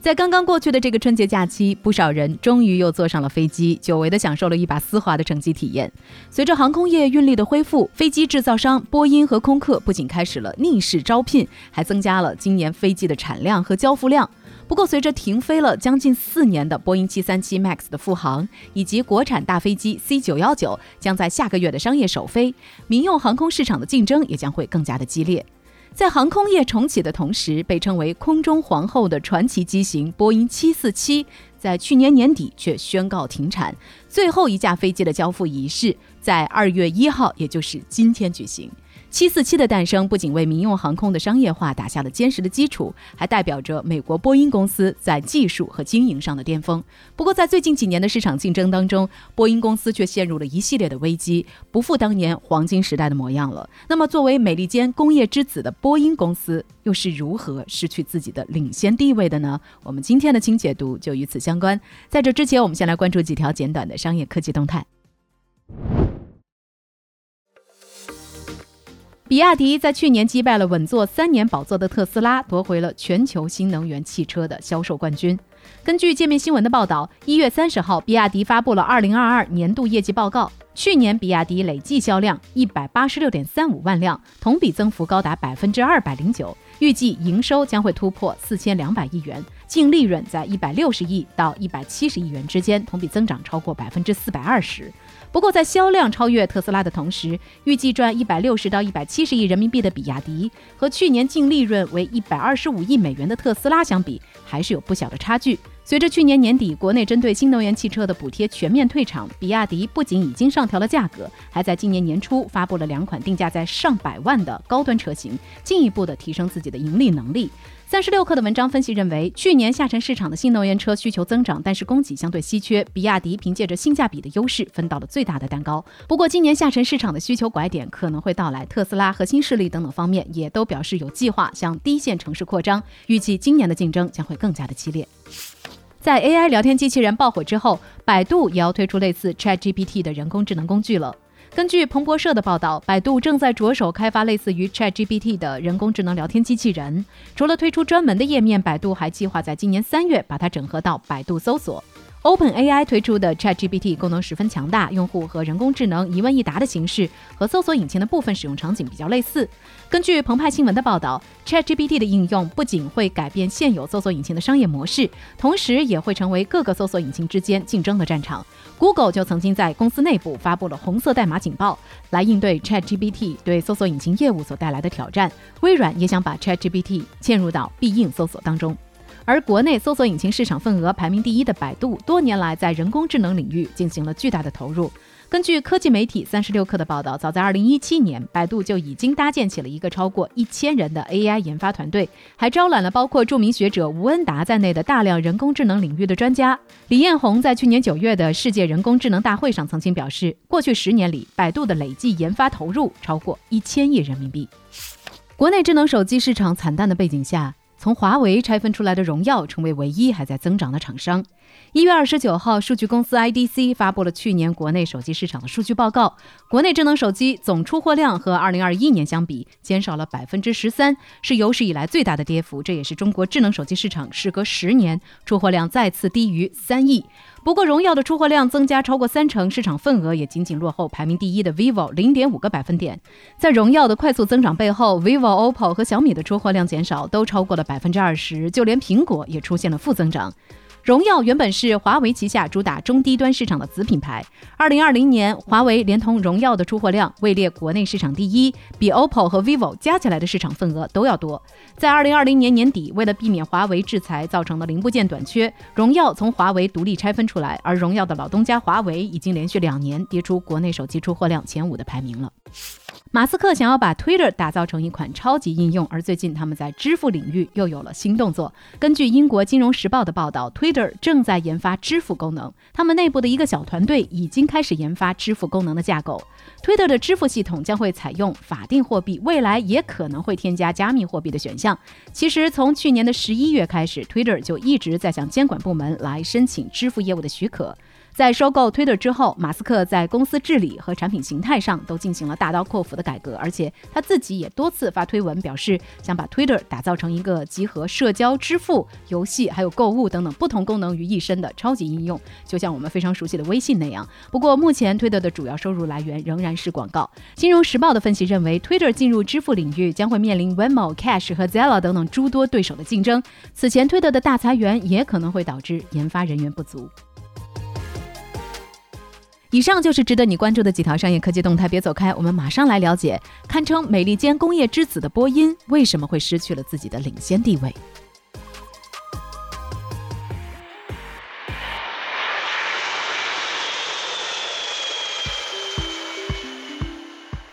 在刚刚过去的这个春节假期，不少人终于又坐上了飞机，久违的享受了一把丝滑的乘机体验。随着航空业运力的恢复，飞机制造商波音和空客不仅开始了逆势招聘，还增加了今年飞机的产量和交付量。不过，随着停飞了将近四年的波音737 MAX 的复航，以及国产大飞机 C919 将在下个月的商业首飞，民用航空市场的竞争也将会更加的激烈。在航空业重启的同时，被称为“空中皇后”的传奇机型波音747，在去年年底却宣告停产，最后一架飞机的交付仪式在二月一号，也就是今天举行。七四七的诞生不仅为民用航空的商业化打下了坚实的基础，还代表着美国波音公司在技术和经营上的巅峰。不过，在最近几年的市场竞争当中，波音公司却陷入了一系列的危机，不复当年黄金时代的模样了。那么，作为美利坚工业之子的波音公司，又是如何失去自己的领先地位的呢？我们今天的清解读就与此相关。在这之前，我们先来关注几条简短的商业科技动态。比亚迪在去年击败了稳坐三年宝座的特斯拉，夺回了全球新能源汽车的销售冠军。根据界面新闻的报道，一月三十号，比亚迪发布了二零二二年度业绩报告。去年，比亚迪累计销量一百八十六点三五万辆，同比增幅高达百分之二百零九。预计营收将会突破四千两百亿元，净利润在一百六十亿到一百七十亿元之间，同比增长超过百分之四百二十。不过，在销量超越特斯拉的同时，预计赚一百六十到一百七十亿人民币的比亚迪和去年净利润为一百二十五亿美元的特斯拉相比，还是有不小的差距。随着去年年底国内针对新能源汽车的补贴全面退场，比亚迪不仅已经上调了价格，还在今年年初发布了两款定价在上百万的高端车型，进一步的提升自己的盈利能力。三十六氪的文章分析认为，去年下沉市场的新能源车需求增长，但是供给相对稀缺，比亚迪凭借着性价比的优势分到了最大的蛋糕。不过，今年下沉市场的需求拐点可能会到来，特斯拉和新势力等等方面也都表示有计划向低线城市扩张，预计今年的竞争将会更加的激烈。在 AI 聊天机器人爆火之后，百度也要推出类似 ChatGPT 的人工智能工具了。根据彭博社的报道，百度正在着手开发类似于 ChatGPT 的人工智能聊天机器人。除了推出专门的页面，百度还计划在今年三月把它整合到百度搜索。OpenAI 推出的 ChatGPT 功能十分强大，用户和人工智能一问一答的形式和搜索引擎的部分使用场景比较类似。根据澎湃新闻的报道，ChatGPT 的应用不仅会改变现有搜索引擎的商业模式，同时也会成为各个搜索引擎之间竞争的战场。Google 就曾经在公司内部发布了红色代码警报，来应对 ChatGPT 对搜索引擎业务所带来的挑战。微软也想把 ChatGPT 嵌入到必应搜索当中。而国内搜索引擎市场份额排名第一的百度，多年来在人工智能领域进行了巨大的投入。根据科技媒体三十六氪的报道，早在二零一七年，百度就已经搭建起了一个超过一千人的 AI 研发团队，还招揽了包括著名学者吴恩达在内的大量人工智能领域的专家。李彦宏在去年九月的世界人工智能大会上曾经表示，过去十年里，百度的累计研发投入超过一千亿人民币。国内智能手机市场惨淡的背景下。从华为拆分出来的荣耀成为唯一还在增长的厂商。一月二十九号，数据公司 IDC 发布了去年国内手机市场的数据报告。国内智能手机总出货量和二零二一年相比减少了百分之十三，是有史以来最大的跌幅。这也是中国智能手机市场时隔十年出货量再次低于三亿。不过，荣耀的出货量增加超过三成，市场份额也仅仅落后排名第一的 vivo 零点五个百分点。在荣耀的快速增长背后，vivo、OPPO 和小米的出货量减少都超过了百分之二十，就连苹果也出现了负增长。荣耀原本是华为旗下主打中低端市场的子品牌。二零二零年，华为连同荣耀的出货量位列国内市场第一，比 OPPO 和 vivo 加起来的市场份额都要多。在二零二零年年底，为了避免华为制裁造成的零部件短缺，荣耀从华为独立拆分出来。而荣耀的老东家华为已经连续两年跌出国内手机出货量前五的排名了。马斯克想要把 Twitter 打造成一款超级应用，而最近他们在支付领域又有了新动作。根据英国金融时报的报道，Twitter 正在研发支付功能，他们内部的一个小团队已经开始研发支付功能的架构。Twitter 的支付系统将会采用法定货币，未来也可能会添加加密货币的选项。其实从去年的十一月开始，Twitter 就一直在向监管部门来申请支付业务的许可。在收购 Twitter 之后，马斯克在公司治理和产品形态上都进行了大刀阔斧的改革，而且他自己也多次发推文表示，想把 Twitter 打造成一个集合社交、支付、游戏还有购物等等不同功能于一身的超级应用，就像我们非常熟悉的微信那样。不过，目前 Twitter 的主要收入来源仍然是广告。金融时报的分析认为，Twitter 进入支付领域将会面临 Venmo、Cash 和 Zelle 等等诸多对手的竞争。此前，Twitter 的大裁员也可能会导致研发人员不足。以上就是值得你关注的几条商业科技动态，别走开，我们马上来了解。堪称美利坚工业之子的波音为什么会失去了自己的领先地位？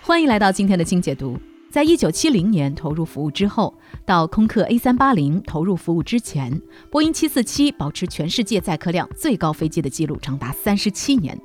欢迎来到今天的精解读。在一九七零年投入服务之后，到空客 A 三八零投入服务之前，波音七四七保持全世界载客量最高飞机的记录长达三十七年。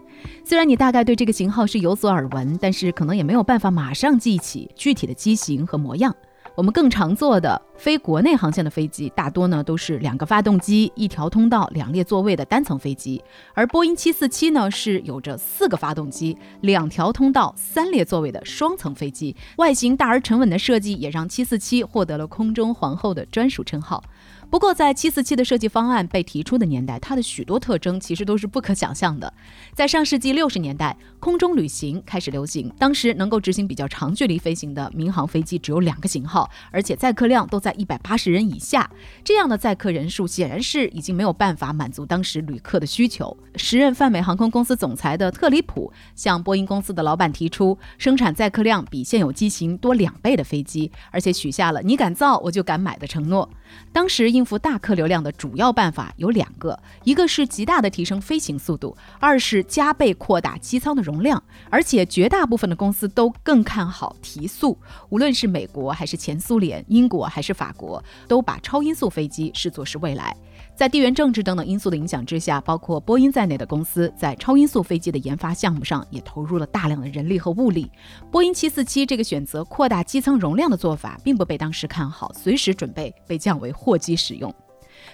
虽然你大概对这个型号是有所耳闻，但是可能也没有办法马上记起具体的机型和模样。我们更常坐的非国内航线的飞机，大多呢都是两个发动机、一条通道、两列座位的单层飞机，而波音747呢是有着四个发动机、两条通道、三列座位的双层飞机。外形大而沉稳的设计，也让747获得了“空中皇后”的专属称号。不过，在747的设计方案被提出的年代，它的许多特征其实都是不可想象的。在上世纪六十年代，空中旅行开始流行，当时能够执行比较长距离飞行的民航飞机只有两个型号，而且载客量都在一百八十人以下。这样的载客人数显然是已经没有办法满足当时旅客的需求。时任泛美航空公司总裁的特里普向波音公司的老板提出，生产载客量比现有机型多两倍的飞机，而且许下了“你敢造，我就敢买”的承诺。当时应付大客流量的主要办法有两个，一个是极大的提升飞行速度，二是加倍扩大机舱的容量。而且绝大部分的公司都更看好提速，无论是美国还是前苏联、英国还是法国，都把超音速飞机视作是未来。在地缘政治等等因素的影响之下，包括波音在内的公司在超音速飞机的研发项目上也投入了大量的人力和物力。波音747这个选择扩大机舱容量的做法，并不被当时看好，随时准备被降为货机使用。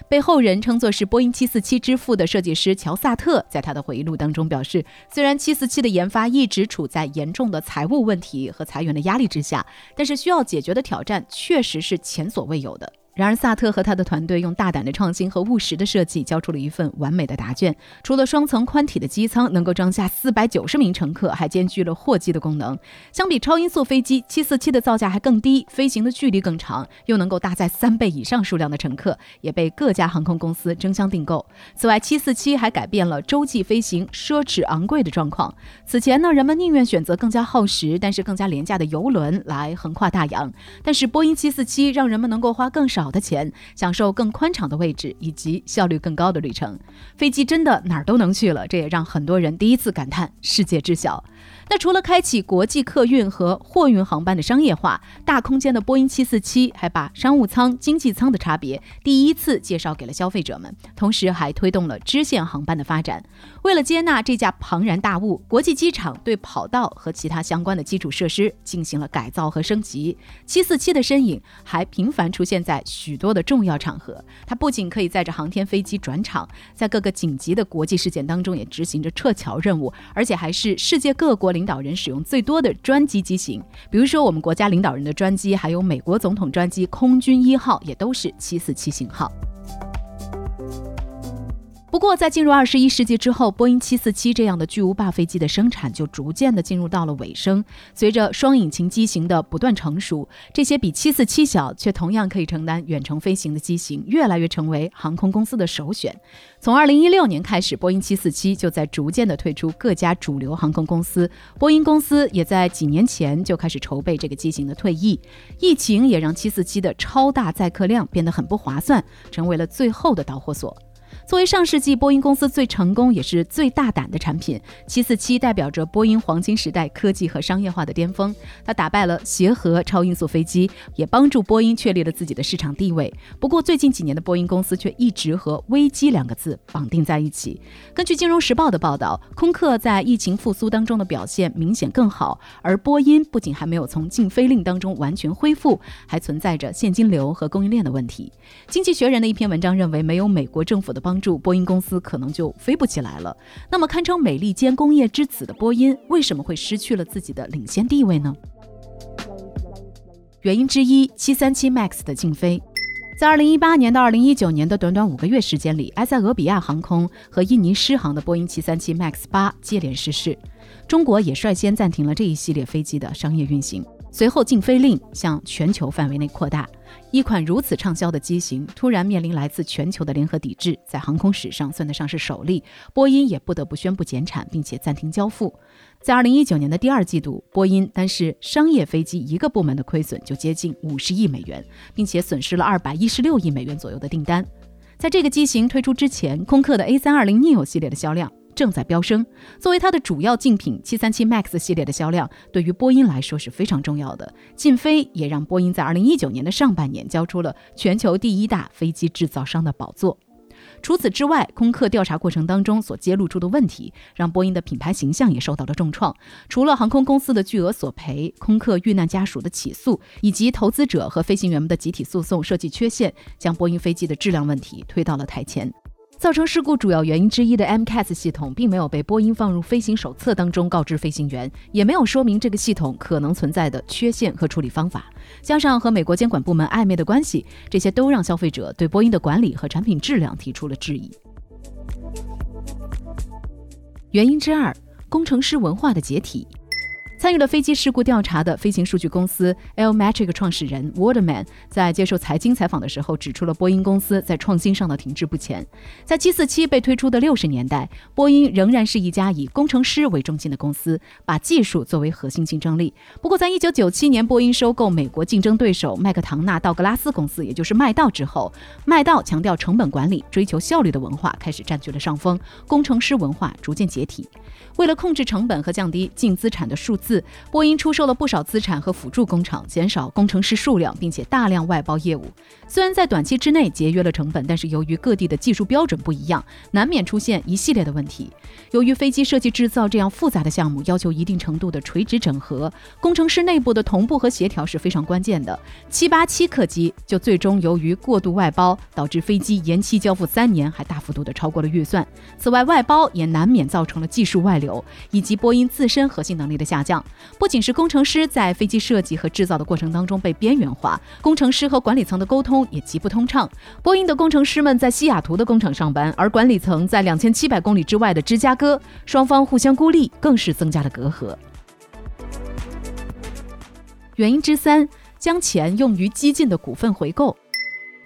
被后人称作是波音747之父的设计师乔萨特，在他的回忆录当中表示，虽然747的研发一直处在严重的财务问题和裁员的压力之下，但是需要解决的挑战确实是前所未有的。然而，萨特和他的团队用大胆的创新和务实的设计，交出了一份完美的答卷。除了双层宽体的机舱能够装下四百九十名乘客，还兼具了货机的功能。相比超音速飞机，七四七的造价还更低，飞行的距离更长，又能够搭载三倍以上数量的乘客，也被各家航空公司争相订购。此外，七四七还改变了洲际飞行奢侈昂贵的状况。此前呢，人们宁愿选择更加耗时但是更加廉价的游轮来横跨大洋，但是波音七四七让人们能够花更少。的钱，享受更宽敞的位置以及效率更高的旅程，飞机真的哪儿都能去了，这也让很多人第一次感叹世界之小。那除了开启国际客运和货运航班的商业化，大空间的波音747还把商务舱、经济舱的差别第一次介绍给了消费者们，同时还推动了支线航班的发展。为了接纳这架庞然大物，国际机场对跑道和其他相关的基础设施进行了改造和升级。747的身影还频繁出现在许多的重要场合，它不仅可以载着航天飞机转场，在各个紧急的国际事件当中也执行着撤侨任务，而且还是世界各国领导人使用最多的专机机型，比如说我们国家领导人的专机，还有美国总统专机空军一号，也都是七四七型号。不过，在进入二十一世纪之后，波音七四七这样的巨无霸飞机的生产就逐渐的进入到了尾声。随着双引擎机型的不断成熟，这些比七四七小却同样可以承担远程飞行的机型，越来越成为航空公司的首选。从二零一六年开始，波音七四七就在逐渐的退出各家主流航空公司。波音公司也在几年前就开始筹备这个机型的退役。疫情也让七四七的超大载客量变得很不划算，成为了最后的导火索。作为上世纪波音公司最成功也是最大胆的产品，747代表着波音黄金时代科技和商业化的巅峰。它打败了协和超音速飞机，也帮助波音确立了自己的市场地位。不过，最近几年的波音公司却一直和危机两个字绑定在一起。根据《金融时报》的报道，空客在疫情复苏当中的表现明显更好，而波音不仅还没有从禁飞令当中完全恢复，还存在着现金流和供应链的问题。《经济学人》的一篇文章认为，没有美国政府的帮。助波音公司可能就飞不起来了。那么，堪称美利坚工业之子的波音，为什么会失去了自己的领先地位呢？原因之一，七三七 MAX 的禁飞。在二零一八年到二零一九年的短短五个月时间里，埃塞俄比亚航空和印尼狮航的波音七三七 MAX 八接连失事，中国也率先暂停了这一系列飞机的商业运行。随后，禁飞令向全球范围内扩大。一款如此畅销的机型，突然面临来自全球的联合抵制，在航空史上算得上是首例。波音也不得不宣布减产，并且暂停交付。在二零一九年的第二季度，波音单是商业飞机一个部门的亏损就接近五十亿美元，并且损失了二百一十六亿美元左右的订单。在这个机型推出之前，空客的 A 三二零 neo 系列的销量。正在飙升。作为它的主要竞品，737 MAX 系列的销量对于波音来说是非常重要的。禁飞也让波音在2019年的上半年交出了全球第一大飞机制造商的宝座。除此之外，空客调查过程当中所揭露出的问题，让波音的品牌形象也受到了重创。除了航空公司的巨额索赔、空客遇难家属的起诉，以及投资者和飞行员们的集体诉讼，设计缺陷将波音飞机的质量问题推到了台前。造成事故主要原因之一的 MCAS 系统，并没有被波音放入飞行手册当中告知飞行员，也没有说明这个系统可能存在的缺陷和处理方法。加上和美国监管部门暧昧的关系，这些都让消费者对波音的管理和产品质量提出了质疑。原因之二，工程师文化的解体。参与了飞机事故调查的飞行数据公司 Lmetric 创始人 Waterman 在接受财经采访的时候指出了波音公司在创新上的停滞不前。在747被推出的六十年代，波音仍然是一家以工程师为中心的公司，把技术作为核心竞争力。不过，在1997年波音收购美国竞争对手麦克唐纳道格拉斯公司，也就是麦道之后，麦道强调成本管理、追求效率的文化开始占据了上风，工程师文化逐渐解体。为了控制成本和降低净资产的数字，四波音出售了不少资产和辅助工厂，减少工程师数量，并且大量外包业务。虽然在短期之内节约了成本，但是由于各地的技术标准不一样，难免出现一系列的问题。由于飞机设计制造这样复杂的项目，要求一定程度的垂直整合，工程师内部的同步和协调是非常关键的。七八七客机就最终由于过度外包，导致飞机延期交付三年，还大幅度的超过了预算。此外，外包也难免造成了技术外流。以及波音自身核心能力的下降，不仅是工程师在飞机设计和制造的过程当中被边缘化，工程师和管理层的沟通也极不通畅。波音的工程师们在西雅图的工厂上班，而管理层在两千七百公里之外的芝加哥，双方互相孤立，更是增加了隔阂。原因之三，将钱用于激进的股份回购。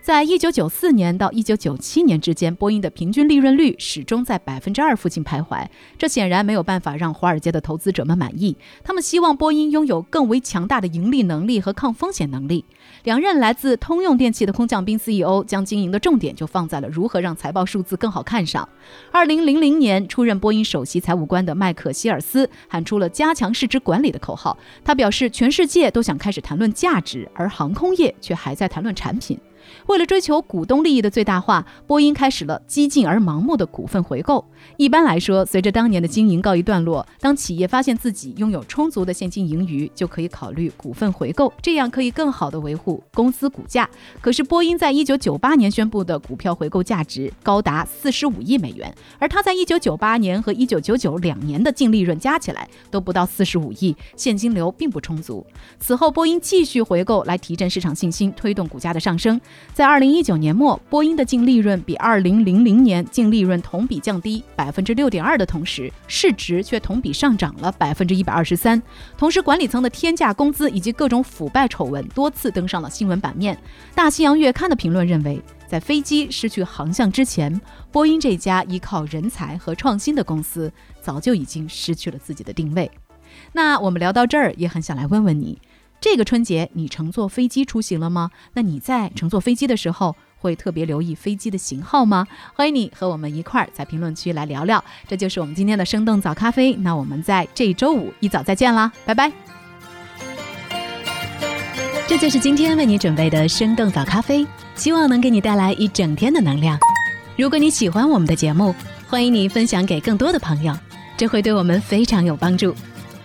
在一九九四年到一九九七年之间，波音的平均利润率始终在百分之二附近徘徊，这显然没有办法让华尔街的投资者们满意。他们希望波音拥有更为强大的盈利能力和抗风险能力。两任来自通用电气的空降兵 CEO 将经营的重点就放在了如何让财报数字更好看上。二零零零年出任波音首席财务官的麦克希尔斯喊出了“加强市值管理”的口号。他表示，全世界都想开始谈论价值，而航空业却还在谈论产品。为了追求股东利益的最大化，波音开始了激进而盲目的股份回购。一般来说，随着当年的经营告一段落，当企业发现自己拥有充足的现金盈余，就可以考虑股份回购，这样可以更好的维护公司股价。可是，波音在一九九八年宣布的股票回购价值高达四十五亿美元，而它在一九九八年和一九九九两年的净利润加起来都不到四十五亿，现金流并不充足。此后，波音继续回购来提振市场信心，推动股价的上升。在二零一九年末，波音的净利润比二零零零年净利润同比降低百分之六点二的同时，市值却同比上涨了百分之一百二十三。同时，管理层的天价工资以及各种腐败丑闻多次登上了新闻版面。大西洋月刊的评论认为，在飞机失去航向之前，波音这家依靠人才和创新的公司早就已经失去了自己的定位。那我们聊到这儿，也很想来问问你。这个春节你乘坐飞机出行了吗？那你在乘坐飞机的时候会特别留意飞机的型号吗？欢迎你和我们一块儿在评论区来聊聊。这就是我们今天的生动早咖啡，那我们在这周五一早再见啦，拜拜。这就是今天为你准备的生动早咖啡，希望能给你带来一整天的能量。如果你喜欢我们的节目，欢迎你分享给更多的朋友，这会对我们非常有帮助。